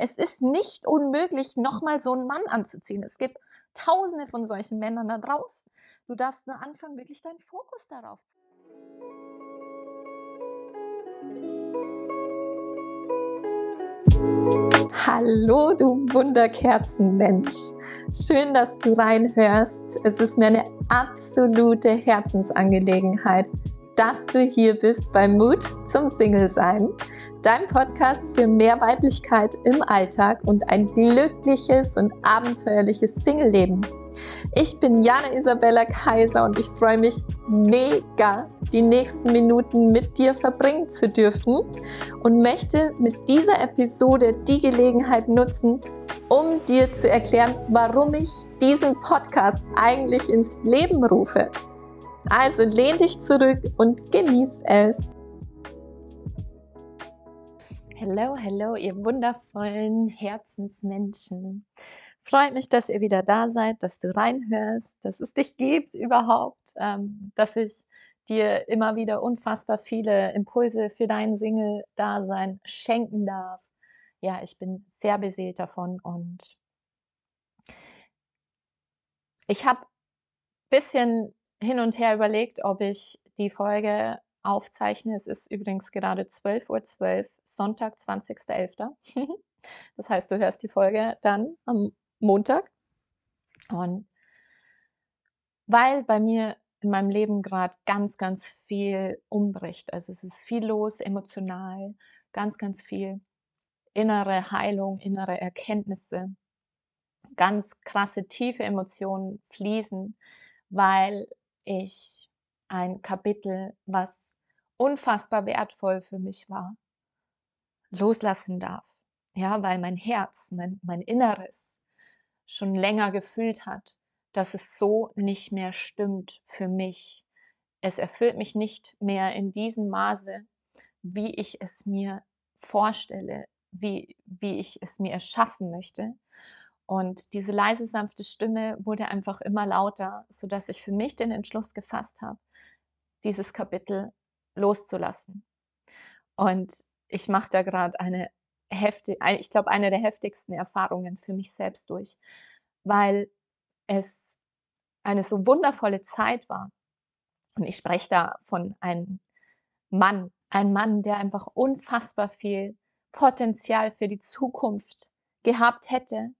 Es ist nicht unmöglich, nochmal so einen Mann anzuziehen. Es gibt tausende von solchen Männern da draußen. Du darfst nur anfangen, wirklich deinen Fokus darauf zu. Hallo, du Wunderkerzenmensch. Schön, dass du reinhörst. Es ist mir eine absolute Herzensangelegenheit, dass du hier bist bei Mut zum Single sein, dein Podcast für mehr Weiblichkeit im Alltag und ein glückliches und abenteuerliches Single-Leben. Ich bin Jana Isabella Kaiser und ich freue mich mega, die nächsten Minuten mit dir verbringen zu dürfen und möchte mit dieser Episode die Gelegenheit nutzen, um dir zu erklären, warum ich diesen Podcast eigentlich ins Leben rufe. Also lehn dich zurück und genieß es. Hallo, hallo, ihr wundervollen Herzensmenschen. Freut mich, dass ihr wieder da seid, dass du reinhörst, dass es dich gibt überhaupt, ähm, dass ich dir immer wieder unfassbar viele Impulse für dein Single-Dasein schenken darf. Ja, ich bin sehr beseelt davon und ich habe ein bisschen hin und her überlegt, ob ich die Folge aufzeichne. Es ist übrigens gerade 12.12 Uhr, 12, Sonntag, 20.11. das heißt, du hörst die Folge dann am Montag. Und weil bei mir in meinem Leben gerade ganz, ganz viel umbricht. Also es ist viel los, emotional, ganz, ganz viel innere Heilung, innere Erkenntnisse, ganz krasse, tiefe Emotionen fließen, weil ich ein Kapitel, was unfassbar wertvoll für mich war, loslassen darf. Ja, weil mein Herz, mein, mein Inneres schon länger gefühlt hat, dass es so nicht mehr stimmt für mich. Es erfüllt mich nicht mehr in diesem Maße, wie ich es mir vorstelle, wie, wie ich es mir erschaffen möchte. Und diese leise, sanfte Stimme wurde einfach immer lauter, sodass ich für mich den Entschluss gefasst habe, dieses Kapitel loszulassen. Und ich mache da gerade eine heftige, ich glaube, eine der heftigsten Erfahrungen für mich selbst durch, weil es eine so wundervolle Zeit war. Und ich spreche da von einem Mann, ein Mann, der einfach unfassbar viel Potenzial für die Zukunft gehabt hätte,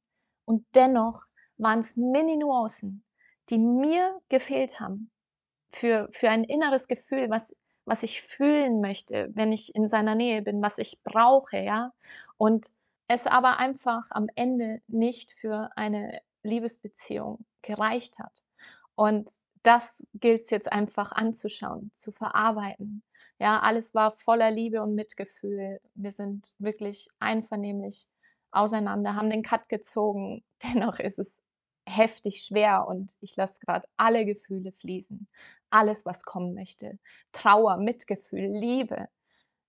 und dennoch waren es Mini-Nuancen, die mir gefehlt haben für, für ein inneres Gefühl, was, was ich fühlen möchte, wenn ich in seiner Nähe bin, was ich brauche, ja. Und es aber einfach am Ende nicht für eine Liebesbeziehung gereicht hat. Und das gilt es jetzt einfach anzuschauen, zu verarbeiten. Ja, alles war voller Liebe und Mitgefühl. Wir sind wirklich einvernehmlich auseinander, haben den Cut gezogen. Dennoch ist es heftig schwer und ich lasse gerade alle Gefühle fließen. Alles, was kommen möchte. Trauer, Mitgefühl, Liebe.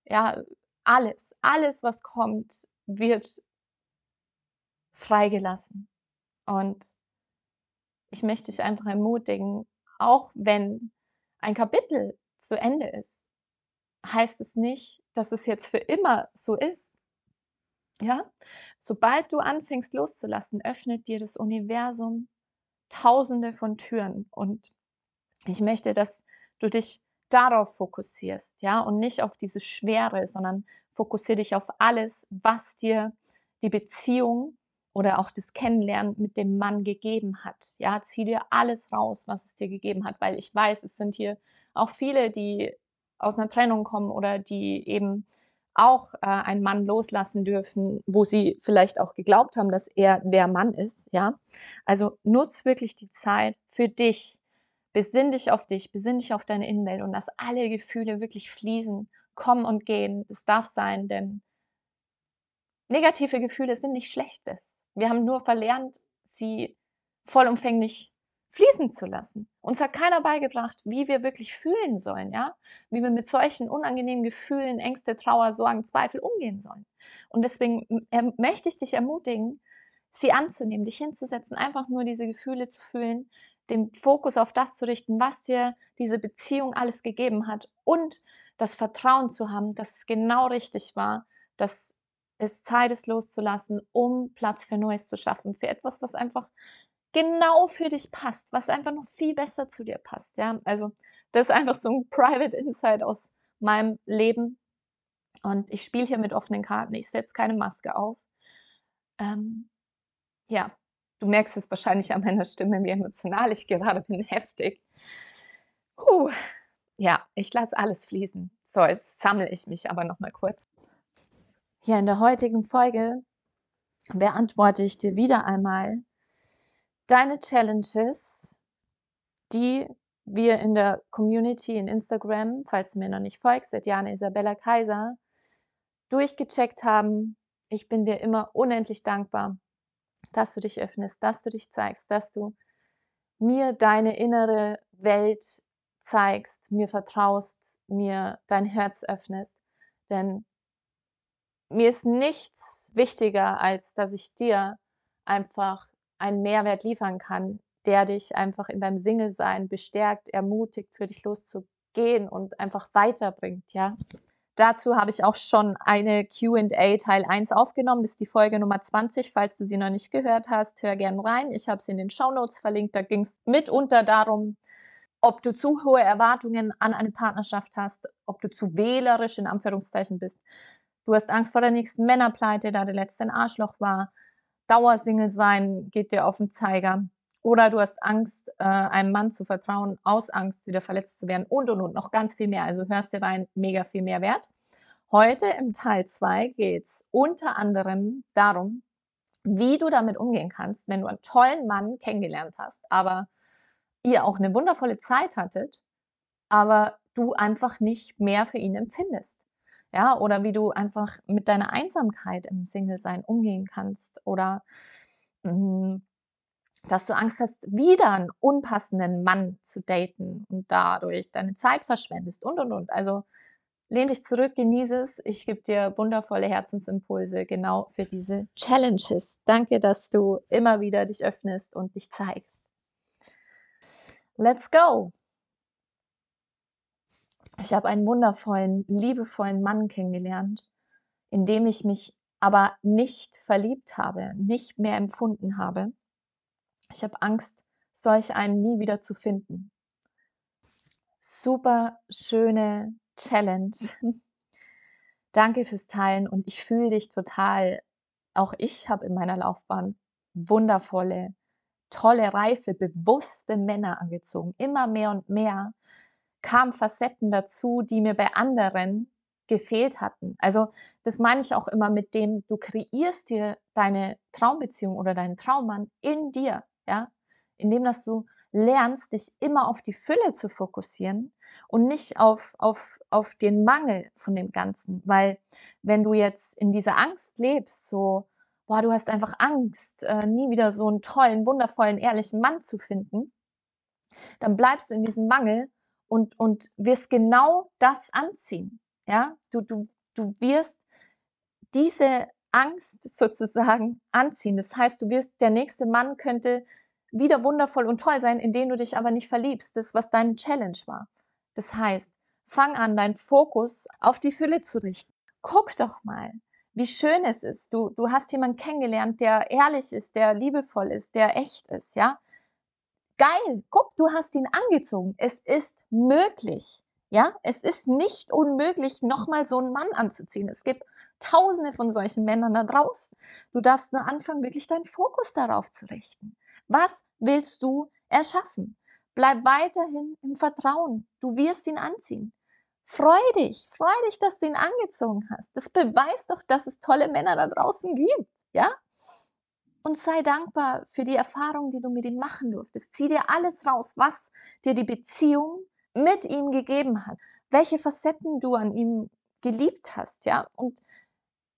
Ja, alles, alles, was kommt, wird freigelassen. Und ich möchte dich einfach ermutigen, auch wenn ein Kapitel zu Ende ist, heißt es nicht, dass es jetzt für immer so ist. Ja? Sobald du anfängst loszulassen, öffnet dir das Universum tausende von Türen. Und ich möchte, dass du dich darauf fokussierst, ja, und nicht auf diese Schwere, sondern fokussiere dich auf alles, was dir die Beziehung oder auch das Kennenlernen mit dem Mann gegeben hat. Ja, zieh dir alles raus, was es dir gegeben hat, weil ich weiß, es sind hier auch viele, die aus einer Trennung kommen oder die eben auch äh, einen Mann loslassen dürfen, wo sie vielleicht auch geglaubt haben, dass er der Mann ist, ja. Also nutz wirklich die Zeit für dich. Besinn dich auf dich, besinn dich auf deine Innenwelt und lass alle Gefühle wirklich fließen, kommen und gehen. Das darf sein, denn negative Gefühle sind nicht Schlechtes. Wir haben nur verlernt, sie vollumfänglich fließen zu lassen. Uns hat keiner beigebracht, wie wir wirklich fühlen sollen, ja? Wie wir mit solchen unangenehmen Gefühlen, Ängste, Trauer, Sorgen, Zweifel umgehen sollen. Und deswegen möchte ich dich ermutigen, sie anzunehmen, dich hinzusetzen, einfach nur diese Gefühle zu fühlen, den Fokus auf das zu richten, was dir diese Beziehung alles gegeben hat und das Vertrauen zu haben, dass es genau richtig war, dass es Zeit ist loszulassen, um Platz für Neues zu schaffen, für etwas, was einfach genau für dich passt, was einfach noch viel besser zu dir passt. Ja, also das ist einfach so ein Private Insight aus meinem Leben. Und ich spiele hier mit offenen Karten. Ich setze keine Maske auf. Ähm, ja, du merkst es wahrscheinlich an meiner Stimme, wie emotional ich gerade bin, heftig. Puh. Ja, ich lasse alles fließen. So, jetzt sammle ich mich aber noch mal kurz. Hier in der heutigen Folge beantworte ich dir wieder einmal deine Challenges, die wir in der Community in Instagram, falls du mir noch nicht folgst, seit Jana Isabella Kaiser, durchgecheckt haben. Ich bin dir immer unendlich dankbar, dass du dich öffnest, dass du dich zeigst, dass du mir deine innere Welt zeigst, mir vertraust, mir dein Herz öffnest. Denn mir ist nichts wichtiger, als dass ich dir einfach einen Mehrwert liefern kann, der dich einfach in deinem Single-Sein bestärkt, ermutigt, für dich loszugehen und einfach weiterbringt, ja. Dazu habe ich auch schon eine Q&A Teil 1 aufgenommen. Das ist die Folge Nummer 20. Falls du sie noch nicht gehört hast, hör gerne rein. Ich habe sie in den Show Notes verlinkt. Da ging es mitunter darum, ob du zu hohe Erwartungen an eine Partnerschaft hast, ob du zu wählerisch in Anführungszeichen bist, Du hast Angst vor der nächsten Männerpleite, da der letzte ein Arschloch war. Dauersingle sein geht dir auf den Zeiger. Oder du hast Angst, äh, einem Mann zu vertrauen, aus Angst, wieder verletzt zu werden und und und noch ganz viel mehr. Also hörst dir rein, mega viel mehr wert. Heute im Teil 2 geht es unter anderem darum, wie du damit umgehen kannst, wenn du einen tollen Mann kennengelernt hast, aber ihr auch eine wundervolle Zeit hattet, aber du einfach nicht mehr für ihn empfindest. Ja, oder wie du einfach mit deiner Einsamkeit im Single-Sein umgehen kannst. Oder mh, hm, dass du Angst hast, wieder einen unpassenden Mann zu daten und dadurch deine Zeit verschwendest und und und. Also lehn dich zurück, genieße es. Ich gebe dir wundervolle Herzensimpulse genau für diese Challenges. Danke, dass du immer wieder dich öffnest und dich zeigst. Let's go! Ich habe einen wundervollen, liebevollen Mann kennengelernt, in dem ich mich aber nicht verliebt habe, nicht mehr empfunden habe. Ich habe Angst, solch einen nie wieder zu finden. Super schöne Challenge. Danke fürs Teilen und ich fühle dich total. Auch ich habe in meiner Laufbahn wundervolle, tolle, reife, bewusste Männer angezogen. Immer mehr und mehr kamen Facetten dazu, die mir bei anderen gefehlt hatten. Also das meine ich auch immer mit dem, du kreierst dir deine Traumbeziehung oder deinen Traummann in dir, ja, indem dass du lernst, dich immer auf die Fülle zu fokussieren und nicht auf, auf, auf den Mangel von dem Ganzen. Weil wenn du jetzt in dieser Angst lebst, so, boah, du hast einfach Angst, äh, nie wieder so einen tollen, wundervollen, ehrlichen Mann zu finden, dann bleibst du in diesem Mangel und, und wirst genau das anziehen. Ja, du, du, du wirst diese Angst sozusagen anziehen. Das heißt, du wirst, der nächste Mann könnte wieder wundervoll und toll sein, in den du dich aber nicht verliebst. Das, was deine Challenge war. Das heißt, fang an, deinen Fokus auf die Fülle zu richten. Guck doch mal, wie schön es ist. Du, du hast jemanden kennengelernt, der ehrlich ist, der liebevoll ist, der echt ist, ja geil, guck, du hast ihn angezogen. Es ist möglich. Ja, es ist nicht unmöglich, nochmal so einen Mann anzuziehen. Es gibt tausende von solchen Männern da draußen. Du darfst nur anfangen, wirklich deinen Fokus darauf zu richten. Was willst du erschaffen? Bleib weiterhin im Vertrauen. Du wirst ihn anziehen. Freu dich, freu dich, dass du ihn angezogen hast. Das beweist doch, dass es tolle Männer da draußen gibt. Ja? Und sei dankbar für die Erfahrung, die du mit ihm machen durftest. Zieh dir alles raus, was dir die Beziehung mit ihm gegeben hat, welche Facetten du an ihm geliebt hast, ja. Und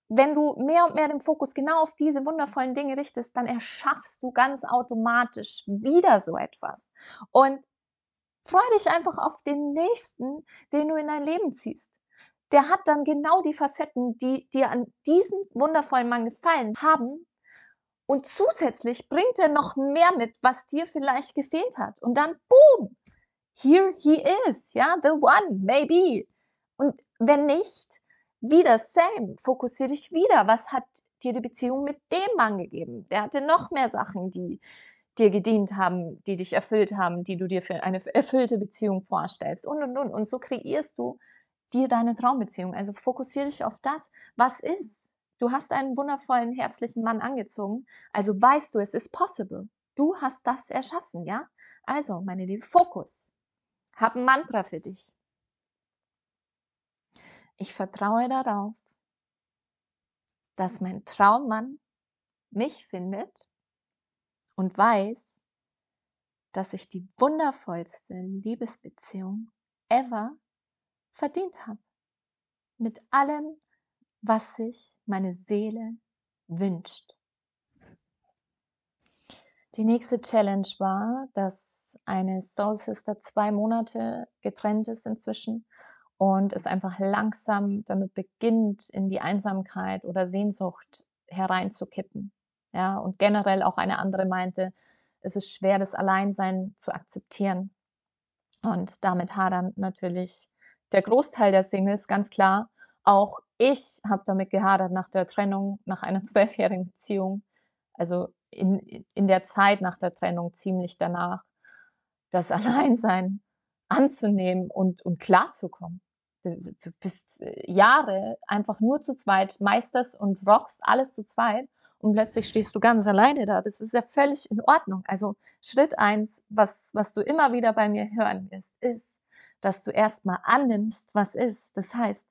wenn du mehr und mehr den Fokus genau auf diese wundervollen Dinge richtest, dann erschaffst du ganz automatisch wieder so etwas. Und freu dich einfach auf den nächsten, den du in dein Leben ziehst. Der hat dann genau die Facetten, die dir an diesem wundervollen Mann gefallen haben, und zusätzlich bringt er noch mehr mit, was dir vielleicht gefehlt hat. Und dann, boom, here he is, ja, the one, maybe. Und wenn nicht, Wieder same, fokussier dich wieder. Was hat dir die Beziehung mit dem Mann gegeben? Der hatte noch mehr Sachen, die dir gedient haben, die dich erfüllt haben, die du dir für eine erfüllte Beziehung vorstellst und und und. Und so kreierst du dir deine Traumbeziehung. Also fokussiere dich auf das, was ist. Du hast einen wundervollen, herzlichen Mann angezogen, also weißt du, es ist possible. Du hast das erschaffen, ja? Also, meine Liebe, Fokus. Hab ein Mantra für dich. Ich vertraue darauf, dass mein Traummann mich findet und weiß, dass ich die wundervollste Liebesbeziehung ever verdient habe. Mit allem, was sich meine Seele wünscht. Die nächste Challenge war, dass eine Soul Sister zwei Monate getrennt ist inzwischen und es einfach langsam damit beginnt, in die Einsamkeit oder Sehnsucht hereinzukippen. Ja, und generell auch eine andere meinte, es ist schwer, das Alleinsein zu akzeptieren. Und damit hadern natürlich der Großteil der Singles, ganz klar. Auch ich habe damit gehadert nach der Trennung, nach einer zwölfjährigen Beziehung, also in, in der Zeit nach der Trennung, ziemlich danach, das Alleinsein anzunehmen und, und klarzukommen. Du, du bist äh, Jahre einfach nur zu zweit, meisterst und rockst alles zu zweit und plötzlich stehst du ganz alleine da. Das ist ja völlig in Ordnung. Also Schritt eins, was, was du immer wieder bei mir hören wirst, ist, dass du erstmal annimmst, was ist. Das heißt,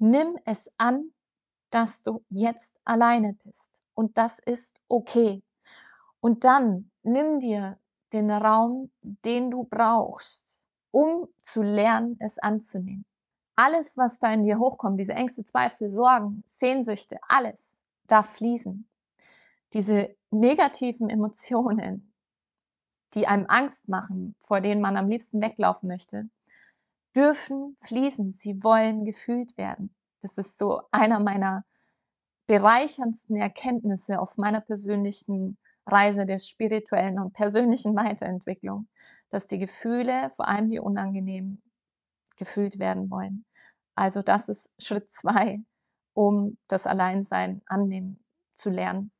nimm es an, dass du jetzt alleine bist. Und das ist okay. Und dann nimm dir den Raum, den du brauchst, um zu lernen, es anzunehmen. Alles, was da in dir hochkommt, diese Ängste, Zweifel, Sorgen, Sehnsüchte, alles darf fließen. Diese negativen Emotionen, die einem Angst machen, vor denen man am liebsten weglaufen möchte, dürfen fließen. Sie wollen gefühlt werden. Das ist so einer meiner bereicherndsten Erkenntnisse auf meiner persönlichen Reise der spirituellen und persönlichen Weiterentwicklung, dass die Gefühle, vor allem die unangenehmen, gefühlt werden wollen. Also das ist Schritt zwei, um das Alleinsein annehmen zu lernen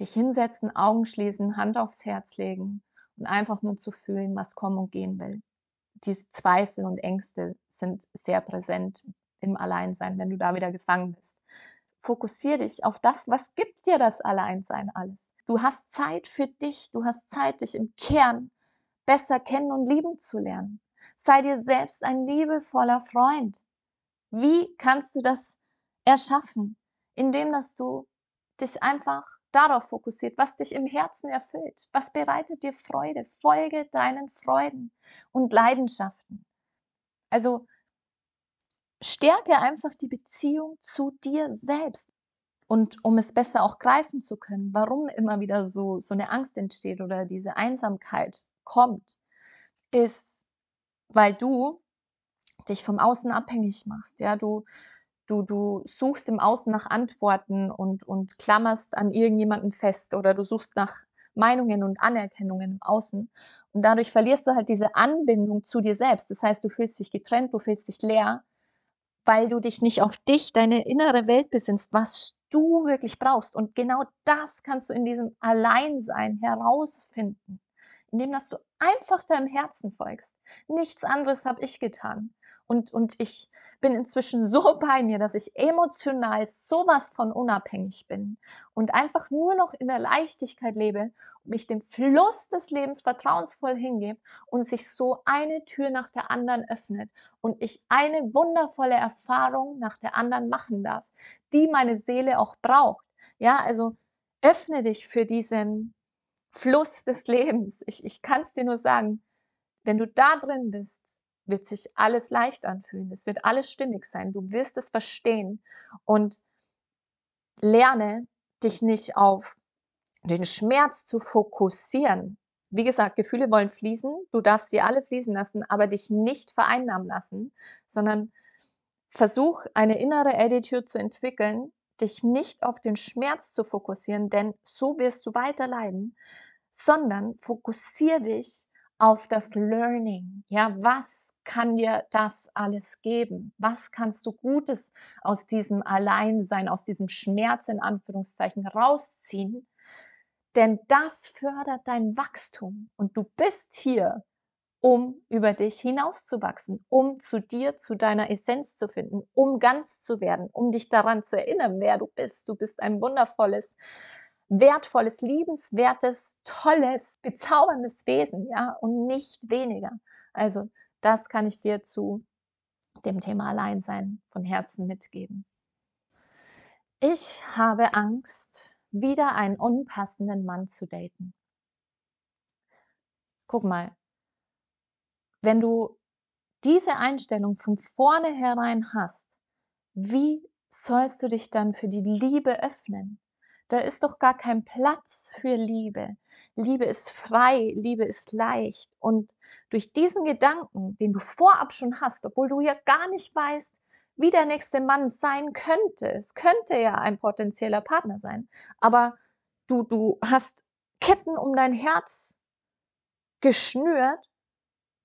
dich hinsetzen, Augen schließen, Hand aufs Herz legen und einfach nur zu fühlen, was kommen und gehen will. Diese Zweifel und Ängste sind sehr präsent im Alleinsein, wenn du da wieder gefangen bist. Fokussier dich auf das, was gibt dir das Alleinsein alles. Du hast Zeit für dich, du hast Zeit, dich im Kern besser kennen und lieben zu lernen. Sei dir selbst ein liebevoller Freund. Wie kannst du das erschaffen? Indem, dass du dich einfach darauf fokussiert, was dich im Herzen erfüllt, was bereitet dir Freude. Folge deinen Freuden und Leidenschaften. Also stärke einfach die Beziehung zu dir selbst. Und um es besser auch greifen zu können, warum immer wieder so, so eine Angst entsteht oder diese Einsamkeit kommt, ist, weil du dich vom Außen abhängig machst. Ja, du, du, du suchst im Außen nach Antworten und, und klammerst an irgendjemanden fest oder du suchst nach Meinungen und Anerkennungen im Außen. Und dadurch verlierst du halt diese Anbindung zu dir selbst. Das heißt, du fühlst dich getrennt, du fühlst dich leer, weil du dich nicht auf dich, deine innere Welt besinnst, was du wirklich brauchst. Und genau das kannst du in diesem Alleinsein herausfinden, indem dass du einfach deinem Herzen folgst. Nichts anderes habe ich getan. Und, und ich bin inzwischen so bei mir, dass ich emotional sowas von unabhängig bin und einfach nur noch in der Leichtigkeit lebe und mich dem Fluss des Lebens vertrauensvoll hingebe und sich so eine Tür nach der anderen öffnet und ich eine wundervolle Erfahrung nach der anderen machen darf, die meine Seele auch braucht. Ja, also öffne dich für diesen Fluss des Lebens. Ich, ich kann es dir nur sagen, wenn du da drin bist, wird sich alles leicht anfühlen. Es wird alles stimmig sein. Du wirst es verstehen und lerne dich nicht auf den Schmerz zu fokussieren. Wie gesagt, Gefühle wollen fließen. Du darfst sie alle fließen lassen, aber dich nicht vereinnahmen lassen, sondern versuch eine innere Attitude zu entwickeln, dich nicht auf den Schmerz zu fokussieren, denn so wirst du weiter leiden, sondern fokussier dich auf das Learning. Ja, was kann dir das alles geben? Was kannst du Gutes aus diesem Alleinsein, aus diesem Schmerz in Anführungszeichen rausziehen? Denn das fördert dein Wachstum und du bist hier, um über dich hinauszuwachsen, um zu dir, zu deiner Essenz zu finden, um ganz zu werden, um dich daran zu erinnern, wer du bist. Du bist ein wundervolles, wertvolles, liebenswertes, tolles, bezauberndes Wesen, ja, und nicht weniger. Also, das kann ich dir zu dem Thema Alleinsein von Herzen mitgeben. Ich habe Angst, wieder einen unpassenden Mann zu daten. Guck mal, wenn du diese Einstellung von vornherein hast, wie sollst du dich dann für die Liebe öffnen? Da ist doch gar kein Platz für Liebe. Liebe ist frei, Liebe ist leicht. Und durch diesen Gedanken, den du vorab schon hast, obwohl du ja gar nicht weißt, wie der nächste Mann sein könnte, es könnte ja ein potenzieller Partner sein, aber du, du hast Ketten um dein Herz geschnürt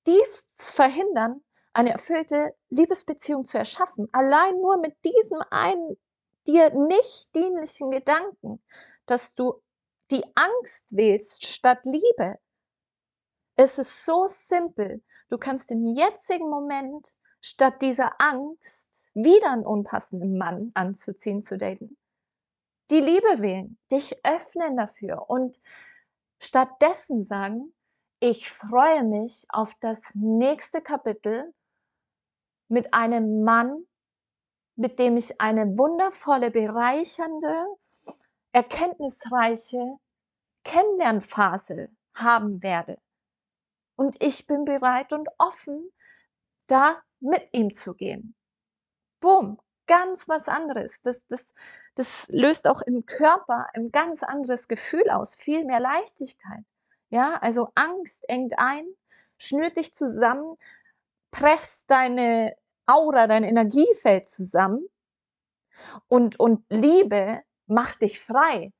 die verhindern, eine erfüllte Liebesbeziehung zu erschaffen. Allein nur mit diesem einen dir nicht dienlichen Gedanken, dass du die Angst wählst statt Liebe. Es ist so simpel. Du kannst im jetzigen Moment statt dieser Angst wieder einen unpassenden Mann anzuziehen, zu daten, die Liebe wählen, dich öffnen dafür und stattdessen sagen, ich freue mich auf das nächste Kapitel mit einem Mann, mit dem ich eine wundervolle, bereichernde, erkenntnisreiche Kennenlernphase haben werde. Und ich bin bereit und offen, da mit ihm zu gehen. Boom, ganz was anderes. Das, das, das löst auch im Körper ein ganz anderes Gefühl aus, viel mehr Leichtigkeit. Ja, also Angst engt ein, schnürt dich zusammen, presst deine Aura, dein Energiefeld zusammen und, und Liebe macht dich frei.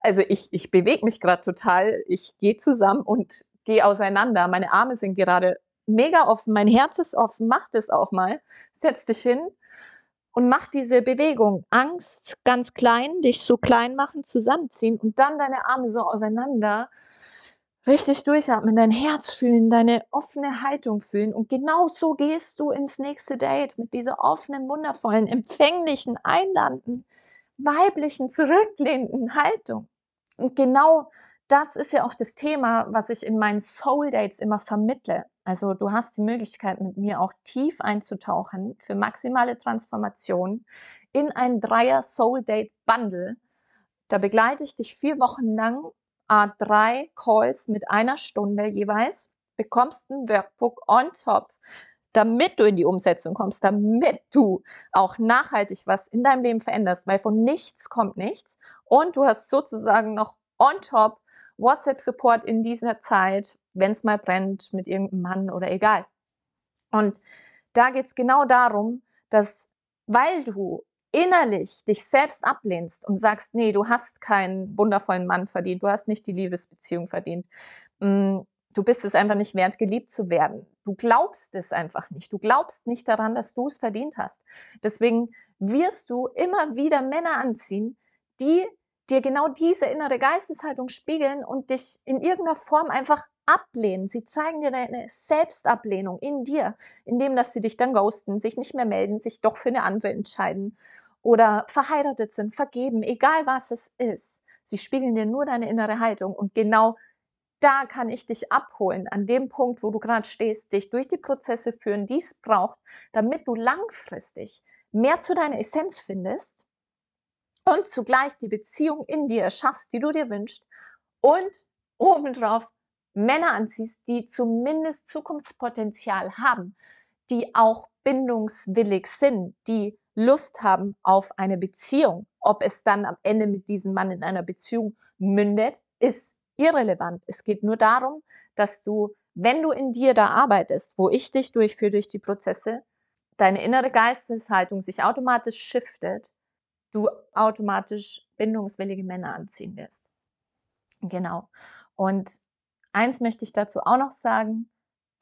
Also ich, ich bewege mich gerade total, ich gehe zusammen und gehe auseinander. Meine Arme sind gerade mega offen, mein Herz ist offen, mach das auch mal. Setz dich hin und mach diese Bewegung. Angst ganz klein, dich so klein machen, zusammenziehen und dann deine Arme so auseinander richtig durchatmen, dein Herz fühlen, deine offene Haltung fühlen. Und genau so gehst du ins nächste Date mit dieser offenen, wundervollen, empfänglichen, einladenden, weiblichen, zurücklehnenden Haltung. Und genau das ist ja auch das Thema, was ich in meinen Soul Dates immer vermittle. Also du hast die Möglichkeit, mit mir auch tief einzutauchen für maximale Transformation in ein Dreier Soul Date Bundle. Da begleite ich dich vier Wochen lang drei Calls mit einer Stunde jeweils, bekommst ein Workbook on top, damit du in die Umsetzung kommst, damit du auch nachhaltig was in deinem Leben veränderst, weil von nichts kommt nichts. Und du hast sozusagen noch on top WhatsApp-Support in dieser Zeit, wenn es mal brennt mit irgendeinem Mann oder egal. Und da geht es genau darum, dass weil du innerlich dich selbst ablehnst und sagst, nee, du hast keinen wundervollen Mann verdient, du hast nicht die Liebesbeziehung verdient, mm, du bist es einfach nicht wert, geliebt zu werden. Du glaubst es einfach nicht. Du glaubst nicht daran, dass du es verdient hast. Deswegen wirst du immer wieder Männer anziehen, die dir genau diese innere Geisteshaltung spiegeln und dich in irgendeiner Form einfach ablehnen. Sie zeigen dir deine Selbstablehnung in dir, indem dass sie dich dann ghosten, sich nicht mehr melden, sich doch für eine andere entscheiden oder verheiratet sind, vergeben, egal was es ist. Sie spiegeln dir nur deine innere Haltung und genau da kann ich dich abholen, an dem Punkt, wo du gerade stehst, dich durch die Prozesse führen, die es braucht, damit du langfristig mehr zu deiner Essenz findest und zugleich die Beziehung in dir erschaffst, die du dir wünschst und obendrauf Männer anziehst, die zumindest Zukunftspotenzial haben, die auch bindungswillig sind, die Lust haben auf eine Beziehung. Ob es dann am Ende mit diesem Mann in einer Beziehung mündet, ist irrelevant. Es geht nur darum, dass du, wenn du in dir da arbeitest, wo ich dich durchführe durch die Prozesse, deine innere Geisteshaltung sich automatisch shiftet, du automatisch bindungswillige Männer anziehen wirst. Genau. Und eins möchte ich dazu auch noch sagen,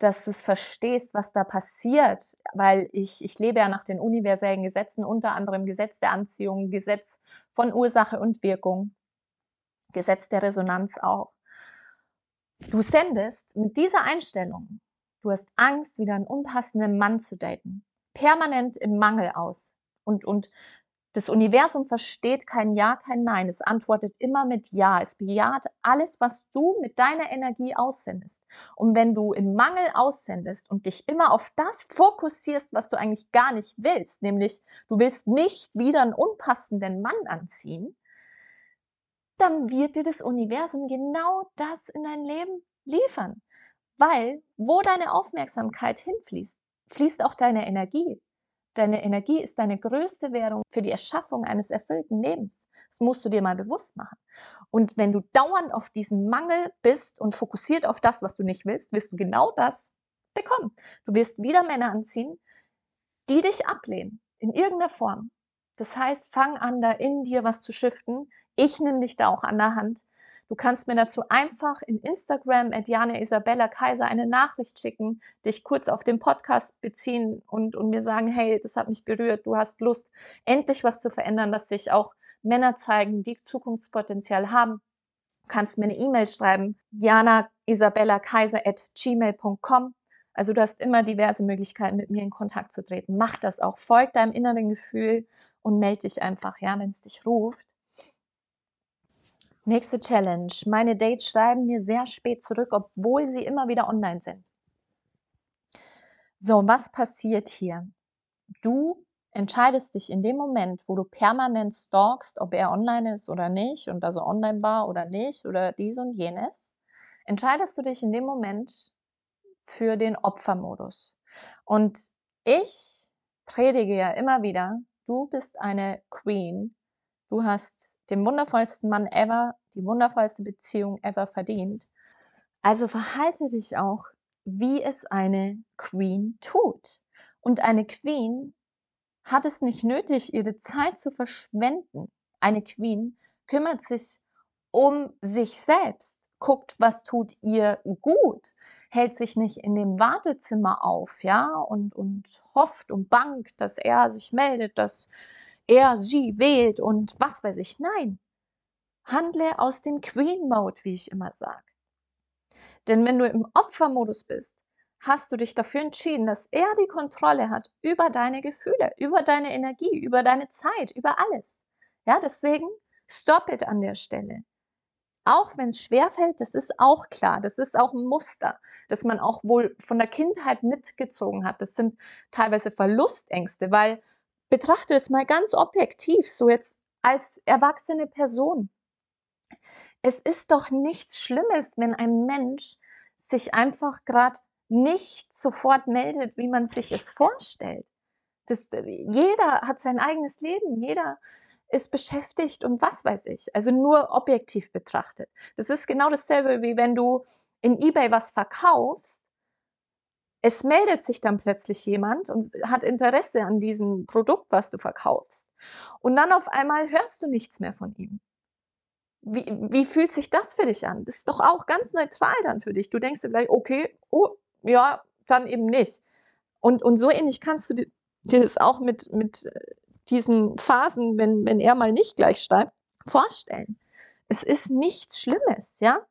dass du es verstehst, was da passiert, weil ich, ich lebe ja nach den universellen Gesetzen, unter anderem Gesetz der Anziehung, Gesetz von Ursache und Wirkung, Gesetz der Resonanz auch. Du sendest mit dieser Einstellung, du hast Angst, wieder einen unpassenden Mann zu daten, permanent im Mangel aus und, und das Universum versteht kein Ja, kein Nein. Es antwortet immer mit Ja. Es bejaht alles, was du mit deiner Energie aussendest. Und wenn du im Mangel aussendest und dich immer auf das fokussierst, was du eigentlich gar nicht willst, nämlich du willst nicht wieder einen unpassenden Mann anziehen, dann wird dir das Universum genau das in dein Leben liefern. Weil wo deine Aufmerksamkeit hinfließt, fließt auch deine Energie. Deine Energie ist deine größte Währung für die Erschaffung eines erfüllten Lebens. Das musst du dir mal bewusst machen. Und wenn du dauernd auf diesen Mangel bist und fokussiert auf das, was du nicht willst, wirst du genau das bekommen. Du wirst wieder Männer anziehen, die dich ablehnen, in irgendeiner Form. Das heißt, fang an, da in dir was zu shiften. Ich nehme dich da auch an der Hand. Du kannst mir dazu einfach in Instagram at Jane Isabella Kaiser eine Nachricht schicken, dich kurz auf den Podcast beziehen und, und mir sagen, hey, das hat mich berührt, du hast Lust, endlich was zu verändern, dass sich auch Männer zeigen, die Zukunftspotenzial haben. Du kannst mir eine E-Mail schreiben, jana isabella kaiser at gmail.com. Also du hast immer diverse Möglichkeiten, mit mir in Kontakt zu treten. Mach das auch, folg deinem inneren Gefühl und melde dich einfach, ja, wenn es dich ruft. Nächste Challenge. Meine Dates schreiben mir sehr spät zurück, obwohl sie immer wieder online sind. So, was passiert hier? Du entscheidest dich in dem Moment, wo du permanent stalkst, ob er online ist oder nicht und also online war oder nicht oder dies und jenes, entscheidest du dich in dem Moment für den Opfermodus. Und ich predige ja immer wieder, du bist eine Queen, du hast den wundervollsten Mann ever die wundervollste Beziehung ever verdient. Also verhalte dich auch, wie es eine Queen tut. Und eine Queen hat es nicht nötig, ihre Zeit zu verschwenden. Eine Queen kümmert sich um sich selbst, guckt, was tut ihr gut, hält sich nicht in dem Wartezimmer auf, ja, und, und hofft und bangt, dass er sich meldet, dass er sie wählt und was weiß ich. Nein, Handle aus dem Queen Mode, wie ich immer sage. Denn wenn du im Opfermodus bist, hast du dich dafür entschieden, dass er die Kontrolle hat über deine Gefühle, über deine Energie, über deine Zeit, über alles. Ja, deswegen stop it an der Stelle. Auch wenn es schwerfällt, das ist auch klar, das ist auch ein Muster, das man auch wohl von der Kindheit mitgezogen hat. Das sind teilweise Verlustängste, weil betrachte es mal ganz objektiv, so jetzt als erwachsene Person. Es ist doch nichts Schlimmes, wenn ein Mensch sich einfach gerade nicht sofort meldet, wie man sich es vorstellt. Das, jeder hat sein eigenes Leben, jeder ist beschäftigt und was weiß ich. Also nur objektiv betrachtet. Das ist genau dasselbe, wie wenn du in eBay was verkaufst. Es meldet sich dann plötzlich jemand und hat Interesse an diesem Produkt, was du verkaufst. Und dann auf einmal hörst du nichts mehr von ihm. Wie, wie fühlt sich das für dich an? Das ist doch auch ganz neutral dann für dich. Du denkst dir vielleicht, okay, oh, ja, dann eben nicht. Und, und so ähnlich kannst du dir das auch mit, mit äh, diesen Phasen, wenn, wenn er mal nicht gleich schreibt, vorstellen. Es ist nichts Schlimmes, ja?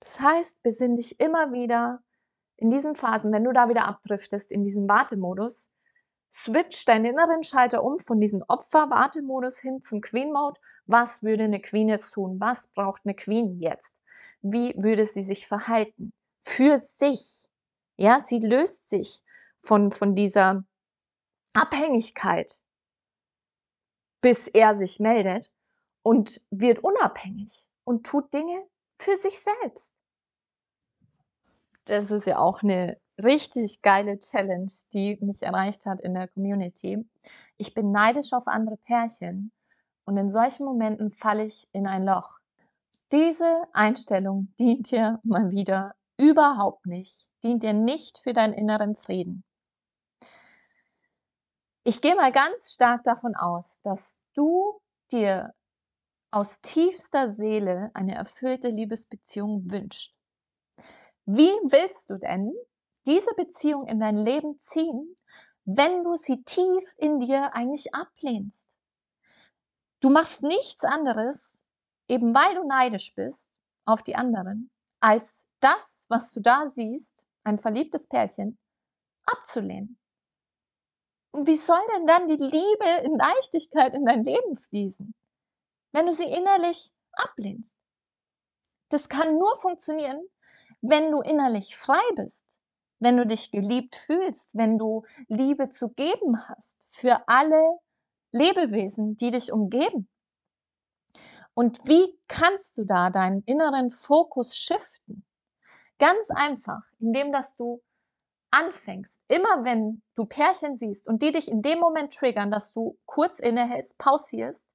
Das heißt, besinn dich immer wieder in diesen Phasen, wenn du da wieder abdriftest, in diesen Wartemodus, switch deinen inneren Schalter um von diesem Opfer-Wartemodus hin zum Queen-Mode was würde eine Queen jetzt tun? Was braucht eine Queen jetzt? Wie würde sie sich verhalten? Für sich. Ja, sie löst sich von, von dieser Abhängigkeit, bis er sich meldet und wird unabhängig und tut Dinge für sich selbst. Das ist ja auch eine richtig geile Challenge, die mich erreicht hat in der Community. Ich bin neidisch auf andere Pärchen, und in solchen Momenten falle ich in ein Loch. Diese Einstellung dient dir mal wieder überhaupt nicht, dient dir nicht für deinen inneren Frieden. Ich gehe mal ganz stark davon aus, dass du dir aus tiefster Seele eine erfüllte Liebesbeziehung wünschst. Wie willst du denn diese Beziehung in dein Leben ziehen, wenn du sie tief in dir eigentlich ablehnst? Du machst nichts anderes, eben weil du neidisch bist auf die anderen, als das, was du da siehst, ein verliebtes Pärchen, abzulehnen. Und wie soll denn dann die Liebe in Leichtigkeit in dein Leben fließen, wenn du sie innerlich ablehnst? Das kann nur funktionieren, wenn du innerlich frei bist, wenn du dich geliebt fühlst, wenn du Liebe zu geben hast für alle Lebewesen, die dich umgeben. Und wie kannst du da deinen inneren Fokus shiften? Ganz einfach, indem dass du anfängst, immer wenn du Pärchen siehst und die dich in dem Moment triggern, dass du kurz innehältst, pausierst,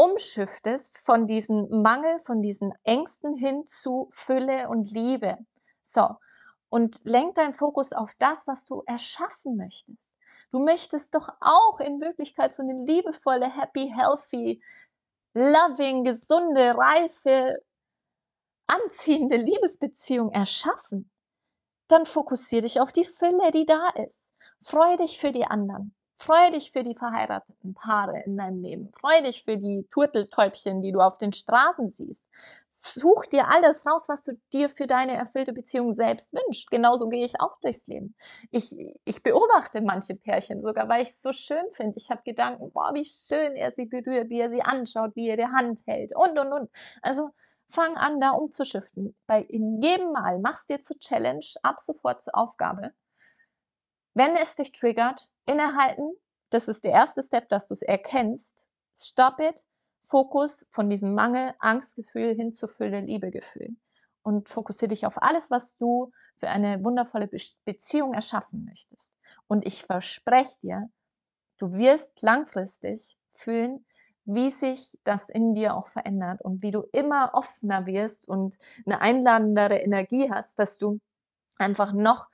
umschiftest von diesem Mangel, von diesen Ängsten hin zu Fülle und Liebe. So. Und lenk deinen Fokus auf das, was du erschaffen möchtest. Du möchtest doch auch in Wirklichkeit so eine liebevolle, happy, healthy, loving, gesunde, reife, anziehende Liebesbeziehung erschaffen dann fokussiere dich auf die Fülle, die da ist. Freue dich für die anderen. Freue dich für die verheirateten Paare in deinem Leben. Freue dich für die Turteltäubchen, die du auf den Straßen siehst. Such dir alles raus, was du dir für deine erfüllte Beziehung selbst wünschst. Genauso gehe ich auch durchs Leben. Ich, ich beobachte manche Pärchen sogar, weil ich es so schön finde. Ich habe Gedanken, boah, wie schön er sie berührt, wie er sie anschaut, wie er die Hand hält und, und, und. Also fang an, da umzuschiften. Bei in jedem Mal machst dir zur Challenge, ab sofort zur Aufgabe. Wenn es dich triggert, innehalten. Das ist der erste Step, dass du es erkennst. Stop it. Fokus von diesem Mangel, Angstgefühl hin zu Fülle, Liebegefühl. Und fokussiere dich auf alles, was du für eine wundervolle Be Beziehung erschaffen möchtest. Und ich verspreche dir, du wirst langfristig fühlen, wie sich das in dir auch verändert und wie du immer offener wirst und eine einladendere Energie hast, dass du einfach noch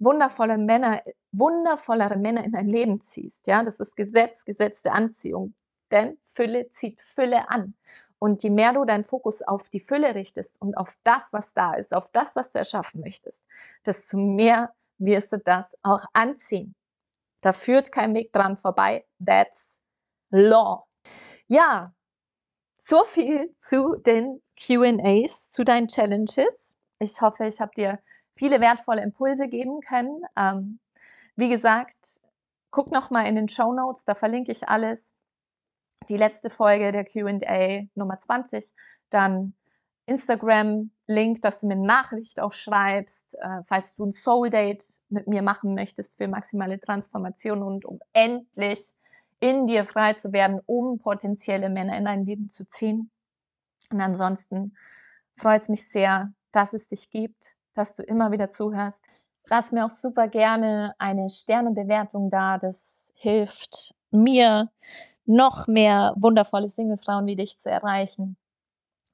wundervolle Männer, wundervollere Männer in dein Leben ziehst. Ja, das ist Gesetz, Gesetz der Anziehung. Denn Fülle zieht Fülle an. Und je mehr du deinen Fokus auf die Fülle richtest und auf das, was da ist, auf das, was du erschaffen möchtest, desto mehr wirst du das auch anziehen. Da führt kein Weg dran vorbei. That's Law. Ja, so viel zu den QAs, zu deinen Challenges. Ich hoffe, ich habe dir viele wertvolle Impulse geben können. Ähm, wie gesagt, guck noch mal in den Show Notes, da verlinke ich alles. Die letzte Folge der QA Nummer 20, dann Instagram-Link, dass du mir eine Nachricht auch schreibst, äh, falls du ein Soul Date mit mir machen möchtest für maximale Transformation und um endlich in dir frei zu werden, um potenzielle Männer in dein Leben zu ziehen. Und ansonsten freut es mich sehr, dass es dich gibt, dass du immer wieder zuhörst. Lass mir auch super gerne eine Sternebewertung da. Das hilft mir, noch mehr wundervolle Singlefrauen wie dich zu erreichen.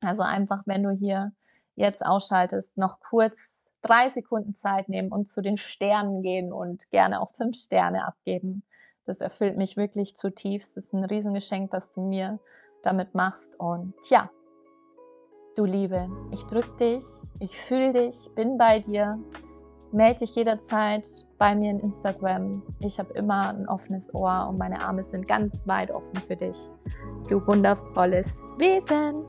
Also einfach, wenn du hier jetzt ausschaltest, noch kurz drei Sekunden Zeit nehmen und zu den Sternen gehen und gerne auch fünf Sterne abgeben. Das erfüllt mich wirklich zutiefst. Das ist ein Riesengeschenk, das du mir damit machst. Und ja, du Liebe, ich drück dich, ich fühle dich, bin bei dir. Melde dich jederzeit bei mir in Instagram. Ich habe immer ein offenes Ohr und meine Arme sind ganz weit offen für dich. Du wundervolles Wesen.